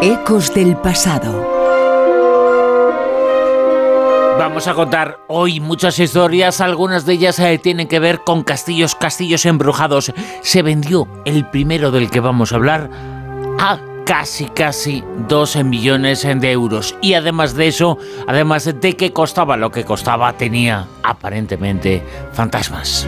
Ecos del pasado. Vamos a contar hoy muchas historias, algunas de ellas eh, tienen que ver con castillos, castillos embrujados. Se vendió el primero del que vamos a hablar a casi, casi 12 millones de euros. Y además de eso, además de que costaba lo que costaba, tenía aparentemente fantasmas.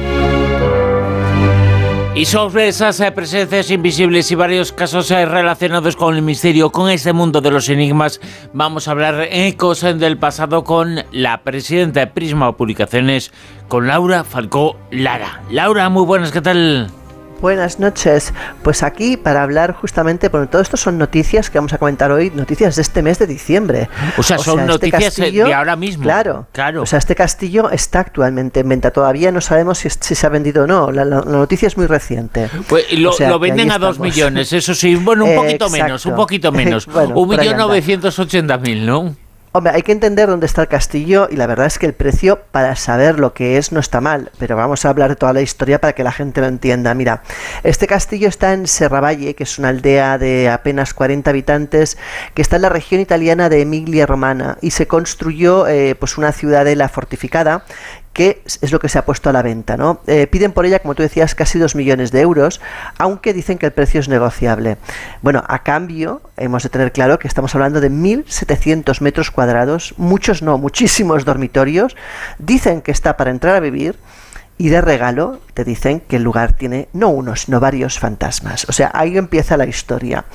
Y sobre esas eh, presencias invisibles y varios casos eh, relacionados con el misterio, con este mundo de los enigmas, vamos a hablar en cosas del pasado con la presidenta de Prisma Publicaciones, con Laura Falcó Lara. Laura, muy buenas, ¿qué tal? Buenas noches. Pues aquí para hablar justamente, porque todo esto son noticias que vamos a comentar hoy, noticias de este mes de diciembre. O sea, son este noticias de ahora mismo. Claro, claro. O sea, este castillo está actualmente en venta. Todavía no sabemos si, se ha vendido o no. La, noticia es muy reciente. Pues lo, venden a dos millones, eso sí. Bueno, un poquito menos, un poquito menos. un millón novecientos ochenta mil, ¿no? Hombre, hay que entender dónde está el castillo y la verdad es que el precio para saber lo que es no está mal, pero vamos a hablar de toda la historia para que la gente lo entienda. Mira, este castillo está en Serravalle, que es una aldea de apenas 40 habitantes, que está en la región italiana de Emilia Romana y se construyó eh, pues una ciudadela fortificada que es lo que se ha puesto a la venta. ¿no? Eh, piden por ella, como tú decías, casi 2 millones de euros, aunque dicen que el precio es negociable. Bueno, a cambio, hemos de tener claro que estamos hablando de 1.700 metros cuadrados, muchos no, muchísimos dormitorios. Dicen que está para entrar a vivir y de regalo te dicen que el lugar tiene no uno, sino varios fantasmas. O sea, ahí empieza la historia.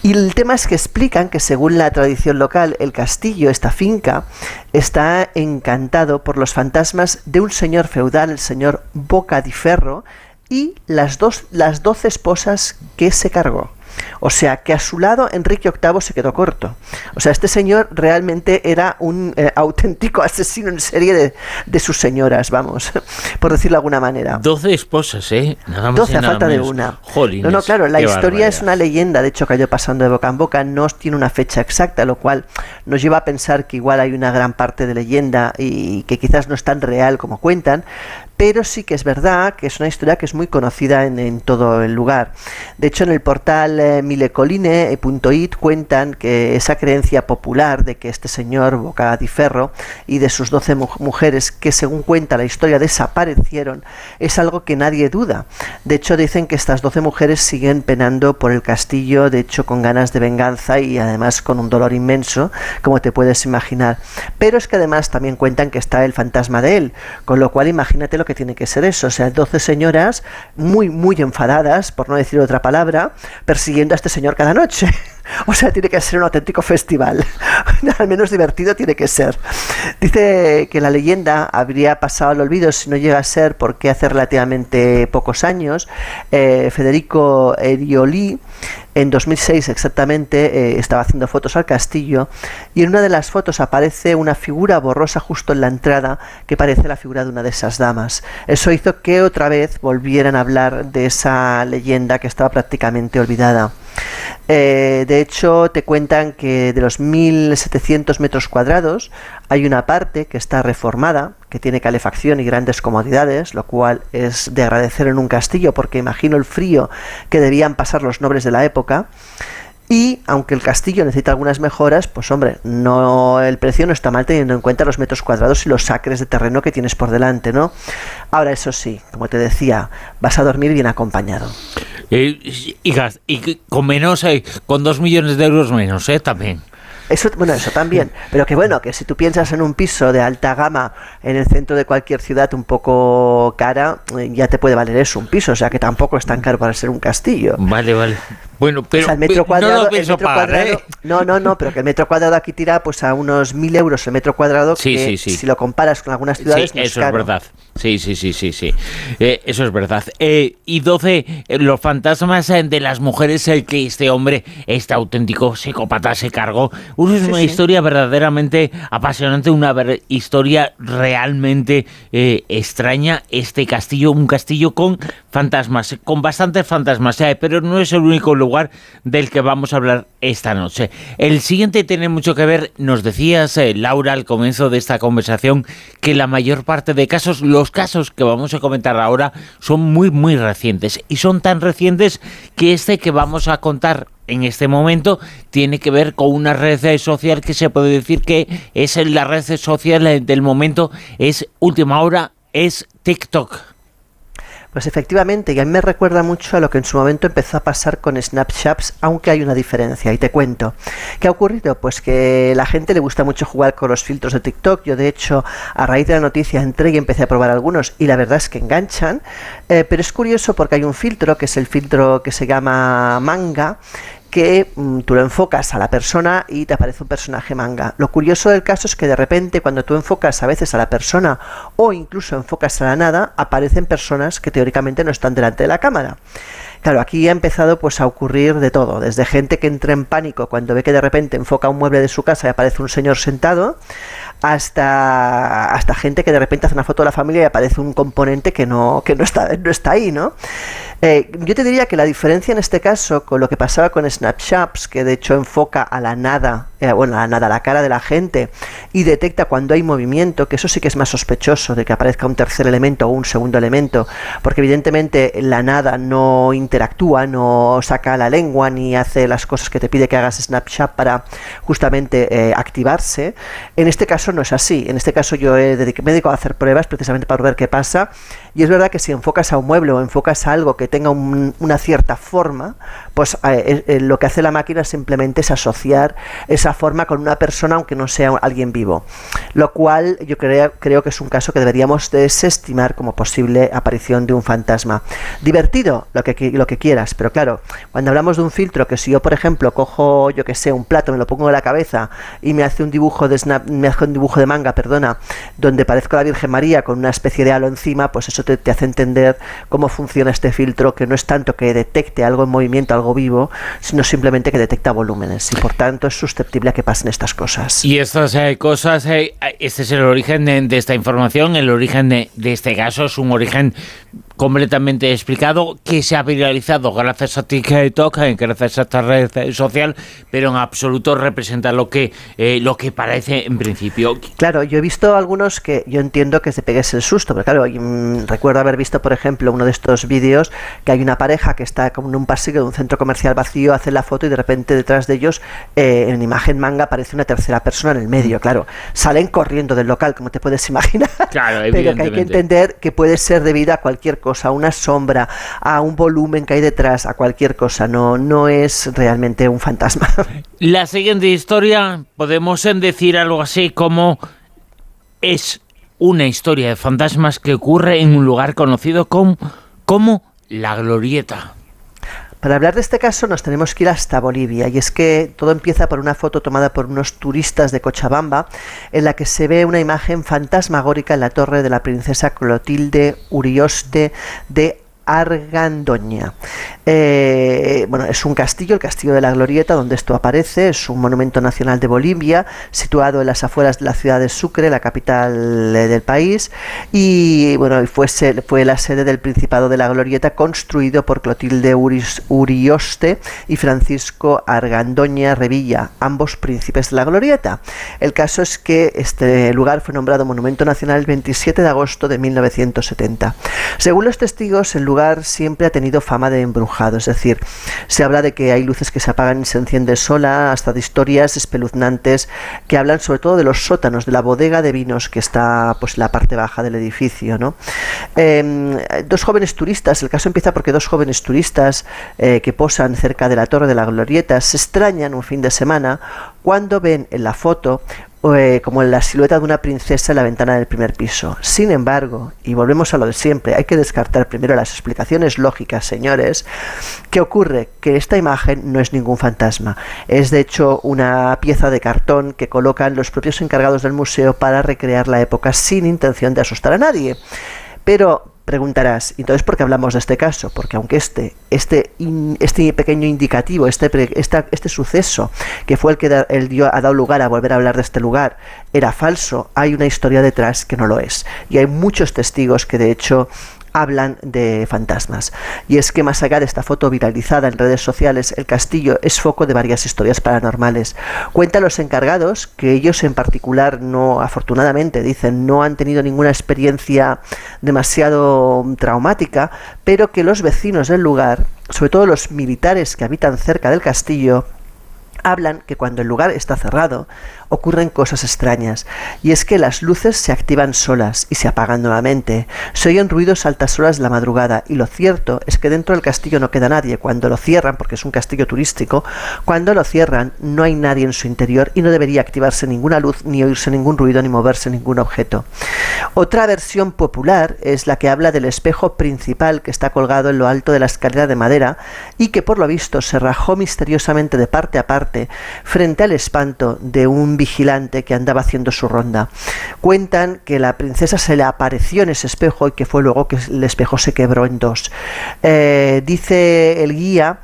Y el tema es que explican que según la tradición local, el castillo, esta finca, está encantado por los fantasmas de un señor feudal, el señor Boca di Ferro, y las, dos, las doce esposas que se cargó. O sea que a su lado Enrique VIII se quedó corto. O sea, este señor realmente era un eh, auténtico asesino en serie de, sus señoras, vamos, por decirlo de alguna manera. Doce esposas, ¿eh? Nada Doce a falta de una. no, no, claro, la historia es una leyenda, de hecho cayó pasando de boca en boca, no tiene una fecha exacta, lo cual nos lleva a pensar que igual hay una gran parte de leyenda y que quizás no es tan real como cuentan, pero sí que es verdad que es una historia que es muy conocida en, todo el lugar. De hecho, en el portal eh, milecoline.it cuentan que esa creencia popular de que este señor Bocadiferro y de sus doce mujeres que según cuenta la historia desaparecieron es algo que nadie duda. De hecho, dicen que estas doce mujeres siguen penando por el castillo, de hecho con ganas de venganza y además con un dolor inmenso, como te puedes imaginar. Pero es que además también cuentan que está el fantasma de él, con lo cual imagínate lo que tiene que ser eso. O sea, 12 señoras muy, muy enfadadas, por no decir otra palabra, persiguiendo a este señor cada noche. O sea, tiene que ser un auténtico festival. al menos divertido tiene que ser. Dice que la leyenda habría pasado al olvido si no llega a ser porque hace relativamente pocos años eh, Federico Erioli en 2006 exactamente eh, estaba haciendo fotos al castillo y en una de las fotos aparece una figura borrosa justo en la entrada que parece la figura de una de esas damas. Eso hizo que otra vez volvieran a hablar de esa leyenda que estaba prácticamente olvidada. Eh, de hecho, te cuentan que de los 1.700 metros cuadrados hay una parte que está reformada, que tiene calefacción y grandes comodidades, lo cual es de agradecer en un castillo porque imagino el frío que debían pasar los nobles de la época. Y aunque el castillo necesita algunas mejoras, pues hombre, no el precio no está mal teniendo en cuenta los metros cuadrados y los acres de terreno que tienes por delante, ¿no? Ahora eso sí, como te decía, vas a dormir bien acompañado. Eh, y con menos, eh, con dos millones de euros menos, ¿eh? También. Eso, bueno, eso también. Pero que bueno, que si tú piensas en un piso de alta gama en el centro de cualquier ciudad un poco cara, eh, ya te puede valer eso, un piso. O sea que tampoco es tan caro para ser un castillo. Vale, vale. Bueno, pero el metro cuadrado, ¿eh? no, no, no, pero que el metro cuadrado aquí tira pues a unos mil euros el metro cuadrado. Sí, que, sí, sí. Si lo comparas con algunas ciudades, sí, eso es, verdad. Sí, sí, sí, sí, sí. Eh, eso es verdad. Eh, y 12, los fantasmas de las mujeres el que este hombre, este auténtico psicópata, se cargó. Una historia verdaderamente apasionante, una historia realmente extraña. Este castillo, un castillo con fantasmas, con bastantes fantasmas, pero no es el único lugar del que vamos a hablar esta noche. El siguiente tiene mucho que ver, nos decías, eh, Laura, al comienzo de esta conversación, que la mayor parte de casos, los casos que vamos a comentar ahora, son muy, muy recientes. Y son tan recientes que este que vamos a contar en este momento tiene que ver con una red social que se puede decir que es la red social del momento, es última hora, es TikTok. Pues efectivamente, y a mí me recuerda mucho a lo que en su momento empezó a pasar con Snapchats, aunque hay una diferencia, y te cuento. ¿Qué ha ocurrido? Pues que la gente le gusta mucho jugar con los filtros de TikTok. Yo, de hecho, a raíz de la noticia entré y empecé a probar algunos, y la verdad es que enganchan. Eh, pero es curioso porque hay un filtro, que es el filtro que se llama manga, que mm, tú lo enfocas a la persona y te aparece un personaje manga. Lo curioso del caso es que de repente cuando tú enfocas a veces a la persona o incluso enfocas a la nada, aparecen personas que teóricamente no están delante de la cámara. Claro, aquí ha empezado pues a ocurrir de todo, desde gente que entra en pánico cuando ve que de repente enfoca un mueble de su casa y aparece un señor sentado, hasta, hasta gente que de repente hace una foto de la familia y aparece un componente que no, que no, está, no está ahí, ¿no? Eh, yo te diría que la diferencia en este caso con lo que pasaba con Snapshots, que de hecho enfoca a la nada, eh, bueno, nada, la cara de la gente y detecta cuando hay movimiento, que eso sí que es más sospechoso de que aparezca un tercer elemento o un segundo elemento, porque evidentemente la nada no interactúa, no saca la lengua ni hace las cosas que te pide que hagas Snapchat para justamente eh, activarse. En este caso no es así. En este caso yo he me dedico a hacer pruebas precisamente para ver qué pasa y es verdad que si enfocas a un mueble o enfocas a algo que tenga una cierta forma, pues eh, eh, lo que hace la máquina simplemente es asociar esa forma con una persona aunque no sea alguien vivo. Lo cual yo creo, creo que es un caso que deberíamos desestimar como posible aparición de un fantasma. Divertido, lo que, lo que quieras, pero claro, cuando hablamos de un filtro, que si yo por ejemplo cojo, yo que sé, un plato, me lo pongo en la cabeza y me hace un dibujo de snap, me hace un dibujo de manga, perdona, donde parezco la Virgen María con una especie de halo encima, pues eso te, hace entender cómo funciona este filtro, que no es tanto que detecte algo en movimiento, algo vivo, sino simplemente que detecta volúmenes y por tanto es susceptible que pasen estas cosas. Y estas eh, cosas, eh, este es el origen de, esta información, el origen de, de este caso es un origen completamente explicado, que se ha viralizado gracias a TikTok, gracias a esta red social, pero en absoluto representa lo que, eh, lo que parece en principio. Claro, yo he visto algunos que yo entiendo que se pegues el susto, pero claro, mm, recuerdo haber visto, por ejemplo, uno de estos vídeos que hay una pareja que está como en un pasillo de un centro comercial vacío, hace la foto y de repente detrás de ellos, eh, en imagen manga, aparece una tercera persona en el medio, claro. Salen corriendo del local, como te puedes imaginar. Claro, pero que hay que entender que puede ser debido a cualquier cosa a una sombra, a un volumen que hay detrás, a cualquier cosa. No, no es realmente un fantasma. La siguiente historia, podemos decir algo así como es una historia de fantasmas que ocurre en un lugar conocido como, como la Glorieta. Para hablar de este caso nos tenemos que ir hasta Bolivia y es que todo empieza por una foto tomada por unos turistas de Cochabamba en la que se ve una imagen fantasmagórica en la torre de la princesa Clotilde Urioste de Argandoña. Eh, bueno, es un castillo, el castillo de la Glorieta, donde esto aparece, es un monumento nacional de Bolivia, situado en las afueras de la ciudad de Sucre, la capital eh, del país, y bueno, fue, fue la sede del Principado de la Glorieta, construido por Clotilde Urioste y Francisco Argandoña Revilla, ambos príncipes de la Glorieta. El caso es que este lugar fue nombrado Monumento Nacional el 27 de agosto de 1970. Según los testigos, el lugar siempre ha tenido fama de embrujado, es decir, se habla de que hay luces que se apagan y se encienden sola, hasta de historias espeluznantes que hablan sobre todo de los sótanos, de la bodega de vinos que está pues en la parte baja del edificio. ¿no? Em, dos jóvenes turistas, el caso empieza porque dos jóvenes turistas eh, que posan cerca de la Torre de la Glorieta se extrañan un fin de semana cuando ven en la foto eh, como la silueta de una princesa en la ventana del primer piso. Sin embargo, y volvemos a lo de siempre, hay que descartar primero las explicaciones lógicas, señores. ¿Qué ocurre? Que esta imagen no es ningún fantasma. Es de hecho una pieza de cartón que colocan los propios encargados del museo para recrear la época sin intención de asustar a nadie. Pero Preguntarás, entonces, ¿por qué hablamos de este caso? Porque aunque este, este, este pequeño indicativo, este, este suceso, que fue el que el dio, ha dado lugar a volver a hablar de este lugar, era falso, hay una historia detrás que no lo es. Y hay muchos testigos que de hecho hablan de fantasmas. Y es que más allá de esta foto viralizada en redes sociales, el castillo es foco de varias historias paranormales. Cuentan los encargados que ellos en particular no, afortunadamente, dicen, no han tenido ninguna experiencia demasiado traumática, pero que los vecinos del lugar sobre todo los militares que habitan cerca del castillo, hablan que cuando el lugar está cerrado ocurren cosas extrañas, y es que las luces se activan solas y se apagan nuevamente, se oyen ruidos altas horas de la madrugada, y lo cierto es que dentro del castillo no queda nadie, cuando lo cierran, porque es un castillo turístico, cuando lo cierran no hay nadie en su interior y no debería activarse ninguna luz, ni oírse ningún ruido, ni moverse ningún objeto. Otra versión popular es la que habla del espejo principal que está colgado en lo alto de la escalera de madera y que por lo visto se rajó misteriosamente de parte a parte frente al espanto de un vigilante que andaba haciendo su ronda. Cuentan que la princesa se le apareció en ese espejo y que fue luego que el espejo se quebró en dos. Eh, dice el guía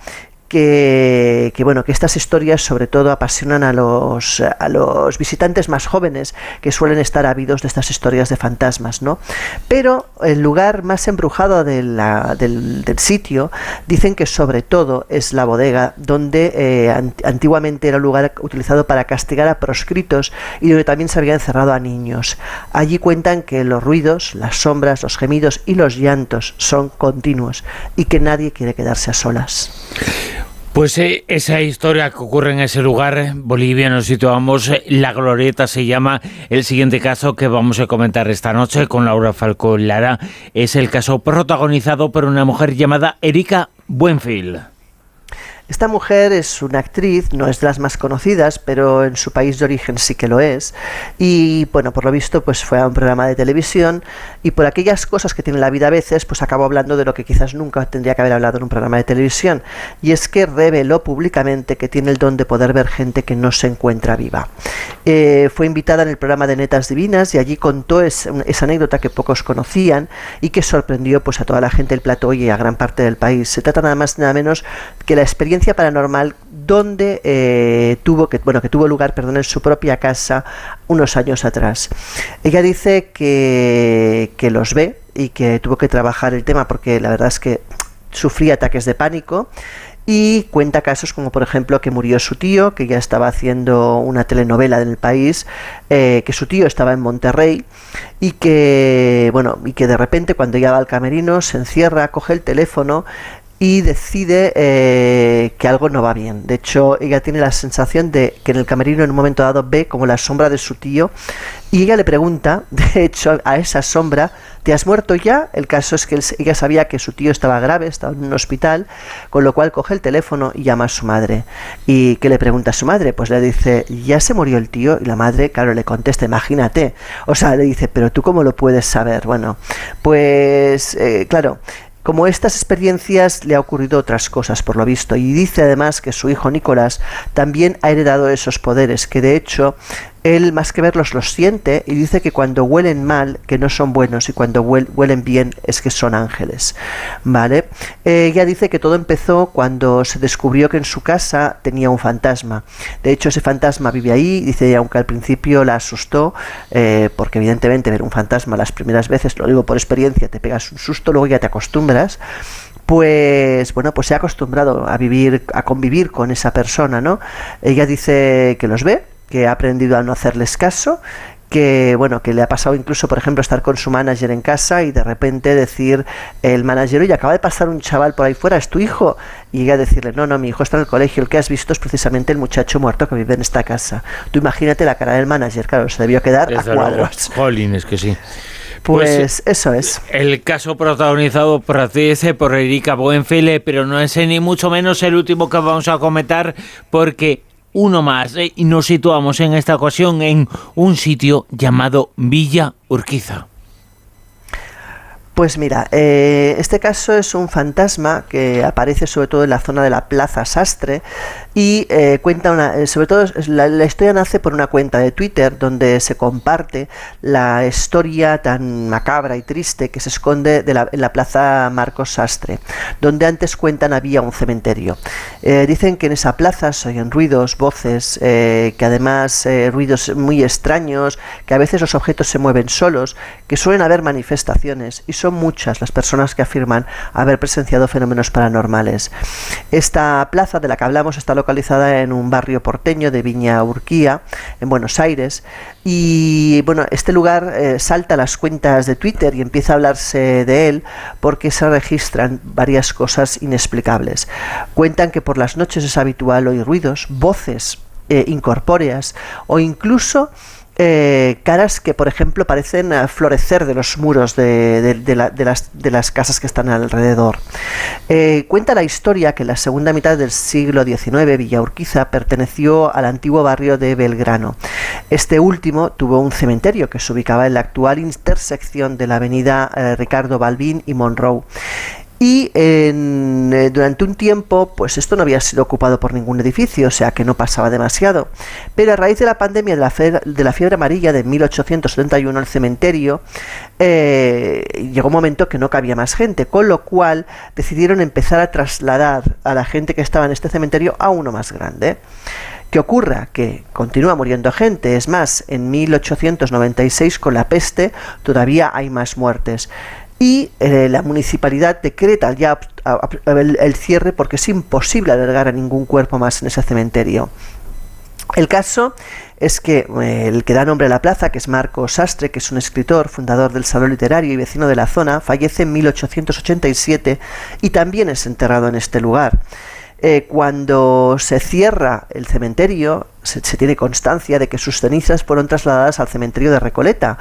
que, bueno, que estas historias sobre todo apasionan a los, a los visitantes más jóvenes que suelen estar ávidos de estas historias de fantasmas, ¿no? Pero el lugar más embrujado del, del, sitio dicen que sobre todo es la bodega donde eh, antiguamente era un lugar utilizado para castigar a proscritos y donde también se había encerrado a niños. Allí cuentan que los ruidos, las sombras, los gemidos y los llantos son continuos y que nadie quiere quedarse a solas. Pues eh, esa historia que ocurre en ese lugar, Bolivia, nos situamos, eh, La Glorieta se llama, el siguiente caso que vamos a comentar esta noche con Laura Falcó Lara, es el caso protagonizado por una mujer llamada Erika Buenfield. Esta mujer es una actriz, no es de las más conocidas, pero en su país de origen sí que lo es. Y bueno, por lo visto, pues fue a un programa de televisión y por aquellas cosas que tiene la vida a veces, pues acabó hablando de lo que quizás nunca tendría que haber hablado en un programa de televisión. Y es que reveló públicamente que tiene el don de poder ver gente que no se encuentra viva. Eh, fue invitada en el programa de Netas Divinas y allí contó esa anécdota que pocos conocían y que sorprendió pues a toda la gente del plató y a gran parte del país. Se trata nada más nada menos que la paranormal donde eh, tuvo que bueno que tuvo lugar perdón en su propia casa unos años atrás. Ella dice que, que los ve y que tuvo que trabajar el tema porque la verdad es que sufría ataques de pánico y cuenta casos como por ejemplo que murió su tío, que ya estaba haciendo una telenovela en el país, eh, que su tío estaba en Monterrey y que bueno y que de repente cuando ya va al camerino se encierra, coge el teléfono y decide eh, que algo no va bien. De hecho, ella tiene la sensación de que en el camerino en un momento dado ve como la sombra de su tío y ella le pregunta, de hecho, a esa sombra, ¿te has muerto ya? El caso es que ella sabía que su tío estaba grave, estaba en un hospital, con lo cual coge el teléfono y llama a su madre. ¿Y qué le pregunta a su madre? Pues le dice, ¿ya se murió el tío? Y la madre, claro, le contesta, imagínate. O sea, le dice, ¿pero tú cómo lo puedes saber? Bueno, pues, eh, claro, como estas experiencias le ha ocurrido otras cosas, por lo visto, y dice además que su hijo Nicolás también ha heredado esos poderes, que de hecho él más que verlos los siente y dice que cuando huelen mal, que no son buenos y cuando huelen bien es que son ángeles. ¿Vale? ella dice que todo empezó cuando se descubrió que en su casa tenía un fantasma. De hecho, ese fantasma vive ahí, dice, aunque al principio la asustó, eh, porque evidentemente ver un fantasma las primeras veces, lo digo por experiencia, te pegas un susto, luego ya te acostumbras pues bueno, pues se ha acostumbrado a vivir, a convivir con esa persona, ¿no? Ella dice que los ve, que ha aprendido a no hacerles caso que bueno que le ha pasado incluso por ejemplo estar con su manager en casa y de repente decir el manager oye acaba de pasar un chaval por ahí fuera es tu hijo y llega a decirle no no mi hijo está en el colegio el que has visto es precisamente el muchacho muerto que vive en esta casa tú imagínate la cara del manager claro se debió quedar a cuadros. Jolines que sí. Pues, pues, eso es. El caso protagonizado por por Erika Buenfile, pero no es ni mucho menos el último que vamos a comentar, porque uno más eh, y nos situamos en esta ocasión en un sitio llamado Villa Urquiza. Pues mira, eh, este caso es un fantasma que aparece sobre todo en la zona de la Plaza Sastre y eh, cuenta una, eh, sobre todo la, historia nace por una cuenta de Twitter donde se comparte la historia tan macabra y triste que se esconde en la Plaza Marcos Sastre, donde antes cuentan había un cementerio. dicen que en esa plaza se oyen ruidos, voces, que además ruidos muy extraños, que a veces los objetos se mueven solos, que suelen haber manifestaciones y son muchas las personas que afirman haber presenciado fenómenos paranormales. Esta plaza de la que hablamos está localizada en un barrio porteño de Viña Urquía, en Buenos Aires, y bueno, este lugar eh, salta a las cuentas de Twitter y empieza a hablarse de él porque se registran varias cosas inexplicables. Cuentan que por las noches es habitual oír ruidos, voces eh, incorpóreas o incluso eh, caras que, por ejemplo, parecen eh, florecer de los muros de, las, casas que están alrededor. Eh, cuenta la historia que en la segunda mitad del siglo XIX Villa Urquiza perteneció al antiguo barrio de Belgrano. Este último tuvo un cementerio que se ubicaba en la actual intersección de la avenida Ricardo Balbín y Monroe y eh, durante un tiempo, pues esto no había sido ocupado por ningún edificio, o sea que no pasaba demasiado. Pero a raíz de la pandemia de la, de fiebre amarilla de 1871, el cementerio eh, llegó un momento que no cabía más gente, con lo cual decidieron empezar a trasladar a la gente que estaba en este cementerio a uno más grande. ¿Qué ocurra? Que continúa muriendo gente. Es más, en 1896 con la peste todavía hay más muertes y eh, la municipalidad decreta ya el, cierre porque es imposible albergar a ningún cuerpo más en ese cementerio. El caso es que eh, el que da nombre a la plaza, que es Marco Sastre, que es un escritor, fundador del Salón Literario y vecino de la zona, fallece en 1887 y también es enterrado en este lugar. Eh, cuando se cierra el cementerio, se, tiene constancia de que sus cenizas fueron trasladadas al cementerio de Recoleta,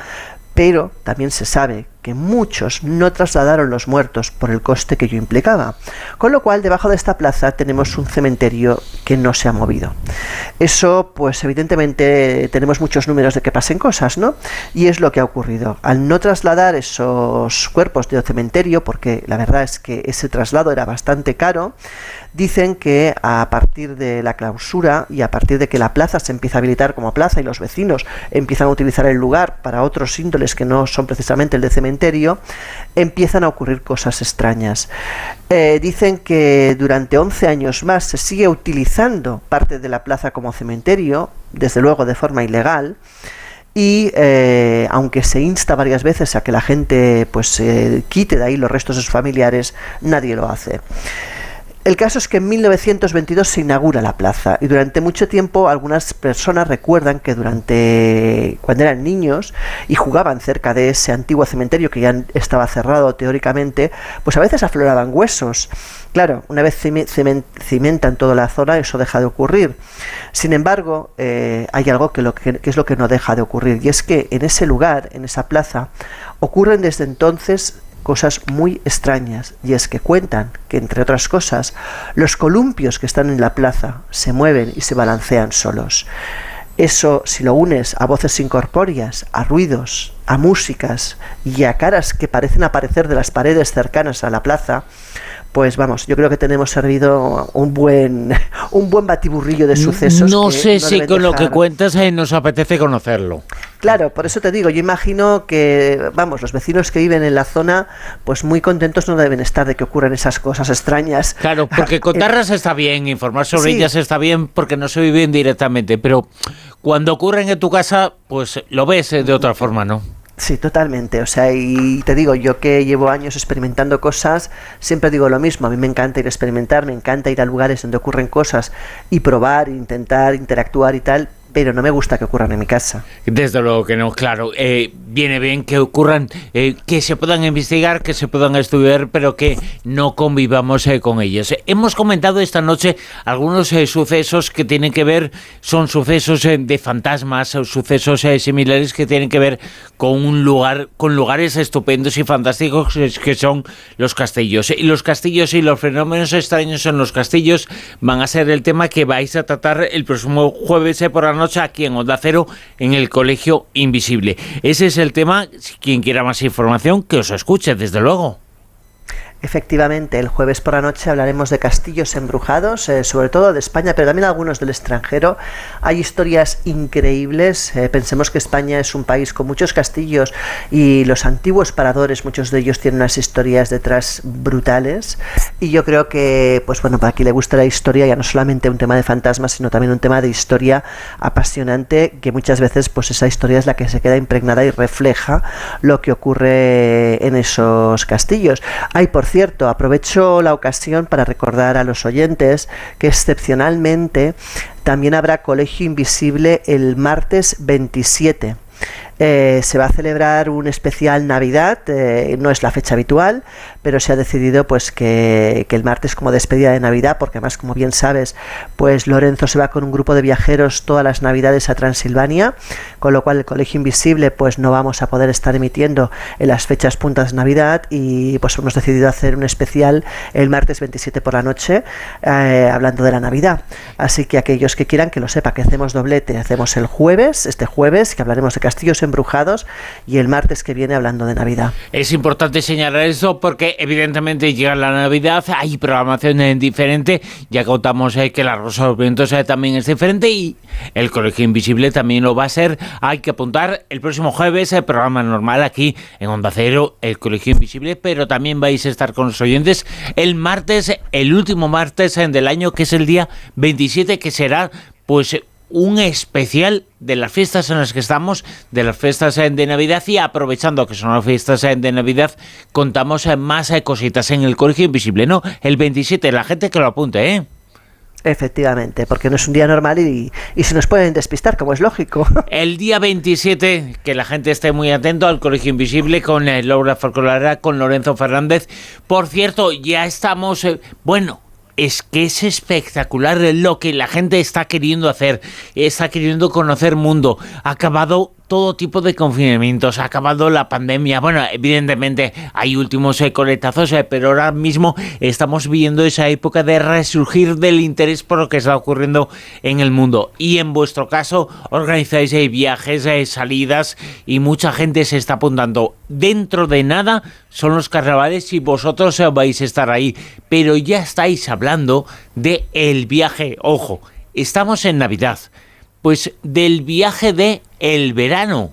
pero también se sabe que muchos no trasladaron los muertos por el coste que yo implicaba. Con lo cual, debajo de esta plaza tenemos un cementerio que no se ha movido. Eso, pues evidentemente tenemos muchos números de que pasen cosas, ¿no? Y es lo que ha ocurrido. Al no trasladar esos cuerpos de cementerio, porque la verdad es que ese traslado era bastante caro, dicen que a partir de la clausura y a partir de que la plaza se empieza a habilitar como plaza y los vecinos empiezan a utilizar el lugar para otros índoles que no son precisamente el de cementerio, empiezan a ocurrir cosas extrañas. Eh, dicen que durante 11 años más se sigue utilizando parte de la plaza como cementerio, desde luego de forma ilegal, y eh, aunque se insta varias veces a que la gente pues quite de ahí los restos de sus familiares, nadie lo hace. El caso es que en 1922 se inaugura la plaza y durante mucho tiempo algunas personas recuerdan que durante cuando eran niños y jugaban cerca de ese antiguo cementerio que ya estaba cerrado teóricamente, pues a veces afloraban huesos. Claro, una vez cimentan toda la zona eso deja de ocurrir. Sin embargo, eh, hay algo que, lo que es lo que no deja de ocurrir y es que en ese lugar, en esa plaza, ocurren desde entonces cosas muy extrañas y es que cuentan que entre otras cosas los columpios que están en la plaza se mueven y se balancean solos. Eso si lo unes a voces incorpóreas, a ruidos, a músicas y a caras que parecen aparecer de las paredes cercanas a la plaza, pues vamos, yo creo que tenemos servido un buen un buen batiburrillo de sucesos. No sé si con lo que cuentas eh, nos apetece conocerlo. Claro, por eso te digo, yo imagino que, vamos, los vecinos que viven en la zona, pues muy contentos no deben estar de que ocurran esas cosas extrañas. Claro, porque contarlas está bien, informar sobre ellas está bien porque no se viven directamente, pero cuando ocurren en tu casa, pues lo ves eh, de otra forma, ¿no? Sí, totalmente. O sea, y te digo, yo que llevo años experimentando cosas, siempre digo lo mismo. A mí me encanta ir a experimentar, me encanta ir a lugares donde ocurren cosas y probar, intentar interactuar y tal, pero no me gusta que ocurran en mi casa. Desde luego que no, claro. Eh, viene bien que ocurran, eh, que se puedan investigar, que se puedan estudiar, pero que no convivamos eh, con ellos. hemos comentado esta noche algunos sucesos que tienen que ver, son sucesos de fantasmas, sucesos similares que tienen que ver con un lugar, con lugares estupendos y fantásticos que son los castillos. Y los castillos y los fenómenos extraños en los castillos van a ser el tema que vais a tratar el próximo jueves por la noche aquí en Onda Cero en el Colegio Invisible. Ese es el tema. Quien quiera más información, que os escuche, desde luego. Efectivamente, el jueves por la noche hablaremos de castillos embrujados, eh, sobre todo de España, pero también algunos del extranjero. Hay historias increíbles. Eh, pensemos que España es un país con muchos castillos y los antiguos paradores, muchos de ellos tienen unas historias detrás brutales. Y yo creo que, pues bueno, para quien le gusta la historia, ya no solamente un tema de fantasmas, sino también un tema de historia apasionante, que muchas veces, pues esa historia es la que se queda impregnada y refleja lo que ocurre en esos castillos. Hay, por cierto, aprovecho la ocasión para recordar a los oyentes que excepcionalmente también habrá Colegio Invisible el martes 27. Eh, se va a celebrar un especial Navidad, eh, no es la fecha habitual, pero se ha decidido pues que, el martes como despedida de Navidad, porque además como bien sabes, pues Lorenzo se va con un grupo de viajeros todas las Navidades a Transilvania, con lo cual el Colegio Invisible pues no vamos a poder estar emitiendo en las fechas puntas de Navidad y pues hemos decidido hacer un especial el martes 27 por la noche eh, hablando de la Navidad. Así que aquellos que quieran que lo sepa, que hacemos doblete, hacemos el jueves, este jueves, que hablaremos de castillos embrujados y el martes que viene hablando de Navidad. Es importante señalar eso porque evidentemente llega la Navidad, hay programación diferente, ya contamos eh, que la Rosa de Vientos eh, también es diferente y el Colegio Invisible también lo va a ser. Hay que apuntar el próximo jueves el programa normal aquí en Onda Cero, el Colegio Invisible, pero también vais a estar con los oyentes el martes, el último martes eh, del año, que es el día 27, que será pues un especial de las fiestas en las que estamos, de las fiestas eh, de Navidad y aprovechando que son las fiestas eh, de Navidad, contamos eh, más cositas en el Colegio Invisible, ¿no? El 27, la gente que lo apunte, ¿eh? Efectivamente, porque no es un día normal y, y, se nos pueden despistar, como es lógico. El día 27, que la gente esté muy atento al Colegio Invisible con Laura Folclolara, con Lorenzo Fernández. Por cierto, ya estamos, bueno, es que es espectacular lo que la gente está queriendo hacer, está queriendo conocer mundo. Ha acabado todo tipo de confinamientos, ha acabado la pandemia. Bueno, evidentemente hay últimos eh, coletazos, eh, pero ahora mismo estamos viviendo esa época de resurgir del interés por lo que está ocurriendo en el mundo. Y en vuestro caso, organizáis eh, viajes, salidas y mucha gente se está apuntando. Dentro de nada son los carnavales y vosotros vais a estar ahí. Pero ya estáis hablando de el viaje. Ojo, estamos en Navidad pues del viaje de el verano.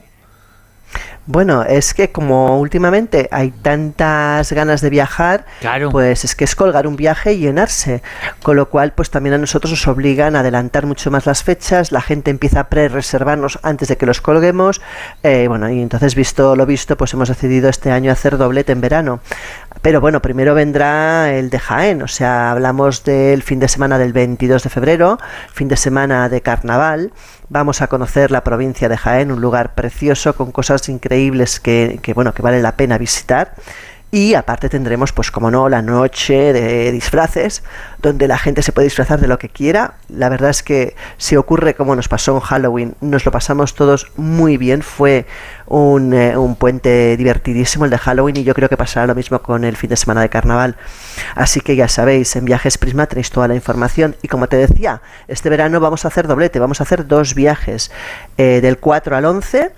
Bueno, es que como últimamente hay tantas ganas de viajar, pues es que es colgar un viaje y llenarse. Con lo cual, pues también a nosotros nos obligan a adelantar mucho más las fechas, la gente empieza a pre-reservarnos antes de que los colguemos. Eh, bueno, y entonces, visto lo visto, pues hemos decidido este año hacer doblete en verano. Pero bueno, primero vendrá el de Jaén, o sea, hablamos del fin de semana del 22 de febrero, fin de semana de carnaval vamos a conocer la provincia de Jaén, un lugar precioso con cosas increíbles que, que, bueno, que vale la pena visitar. Y aparte tendremos, pues como no, la noche de disfraces, donde la gente se puede disfrazar de lo que quiera. La verdad es que si ocurre como nos pasó en Halloween, nos lo pasamos todos muy bien. Fue un, eh, un, puente divertidísimo el de Halloween y yo creo que pasará lo mismo con el fin de semana de carnaval. Así que ya sabéis, en Viajes Prisma tenéis toda la información. Y como te decía, este verano vamos a hacer doblete, vamos a hacer dos viajes, eh, del 4 al 11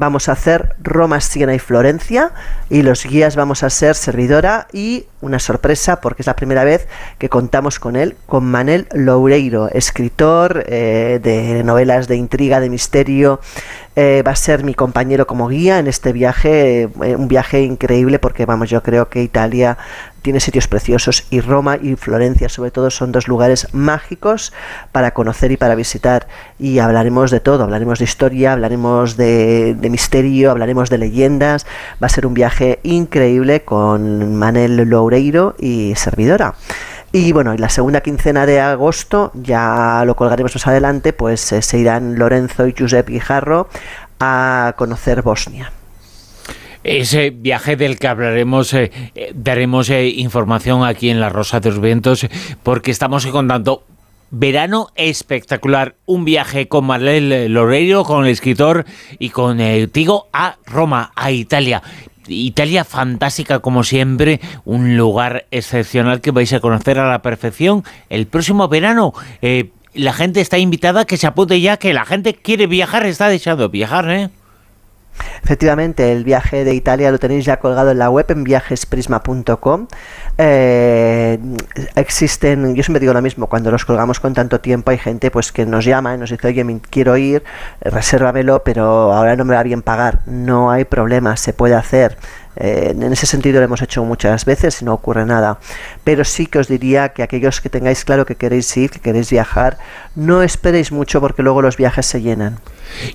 vamos a hacer Roma, Siena y Florencia y los guías vamos a ser Servidora y una sorpresa porque es la primera vez que contamos con él, con Manel Loureiro, escritor eh, de novelas de intriga, de misterio, eh, va a ser mi compañero como guía en este viaje, eh, un viaje increíble porque vamos, yo creo que Italia tiene sitios preciosos y Roma y Florencia sobre todo son dos lugares mágicos para conocer y para visitar. Y hablaremos de todo, hablaremos de historia, hablaremos de, misterio, hablaremos de leyendas, va a ser un viaje increíble con Manel Loureiro y servidora. Y bueno, y la segunda quincena de agosto, ya lo colgaremos más adelante, pues eh, se irán Lorenzo y Josep Guijarro a conocer Bosnia. Ese viaje del que hablaremos, eh, eh, daremos información aquí en La Rosa de los Vientos, porque estamos contando verano espectacular. Un viaje con Marlene Loreiro, con el escritor y con Tigo a Roma, a Italia. Italia fantástica como siempre, un lugar excepcional que vais a conocer a la perfección el próximo verano. Eh, la gente está invitada que se apunte ya, que la gente quiere viajar, está deseando viajar, ¿eh? Efectivamente, el viaje de Italia lo tenéis ya colgado en la web en viajesprisma.com. Eh, existen, yo siempre digo lo mismo, cuando los colgamos con tanto tiempo hay gente pues que nos llama y nos dice, oye, quiero ir, resérvamelo, pero ahora no me va bien pagar. No hay problema, se puede hacer. Eh, en ese sentido lo hemos hecho muchas veces y no ocurre nada. Pero sí que os diría que aquellos que tengáis claro que queréis ir, que queréis viajar, no esperéis mucho porque luego los viajes se llenan.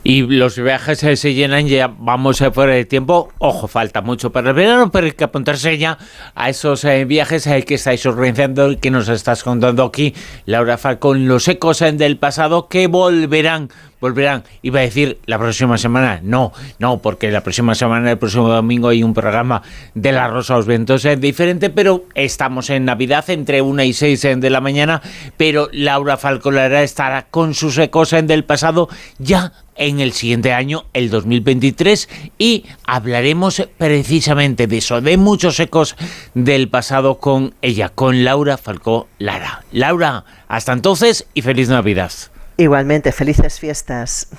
Y los viajes se llenan, ya vamos a fuera de tiempo. Ojo, falta mucho para el verano, pero hay que apuntarse ya a esos eh, viajes eh, que estáis organizando y que nos estás contando aquí, Laura Falcón, los ecos del pasado que volverán volverán. Iba a decir la próxima semana. No, no, porque la próxima semana, el próximo domingo, hay un programa de La Rosa los Vientos eh, diferente, pero estamos en Navidad entre 1 y 6 de la mañana. Pero Laura Falcolara estará con sus ecos del pasado ya en el siguiente año, el 2023, y hablaremos precisamente de eso, de muchos ecos del pasado con ella, con Laura Falcó Lara. Laura, hasta entonces y feliz Navidad. Igualmente, felices fiestas.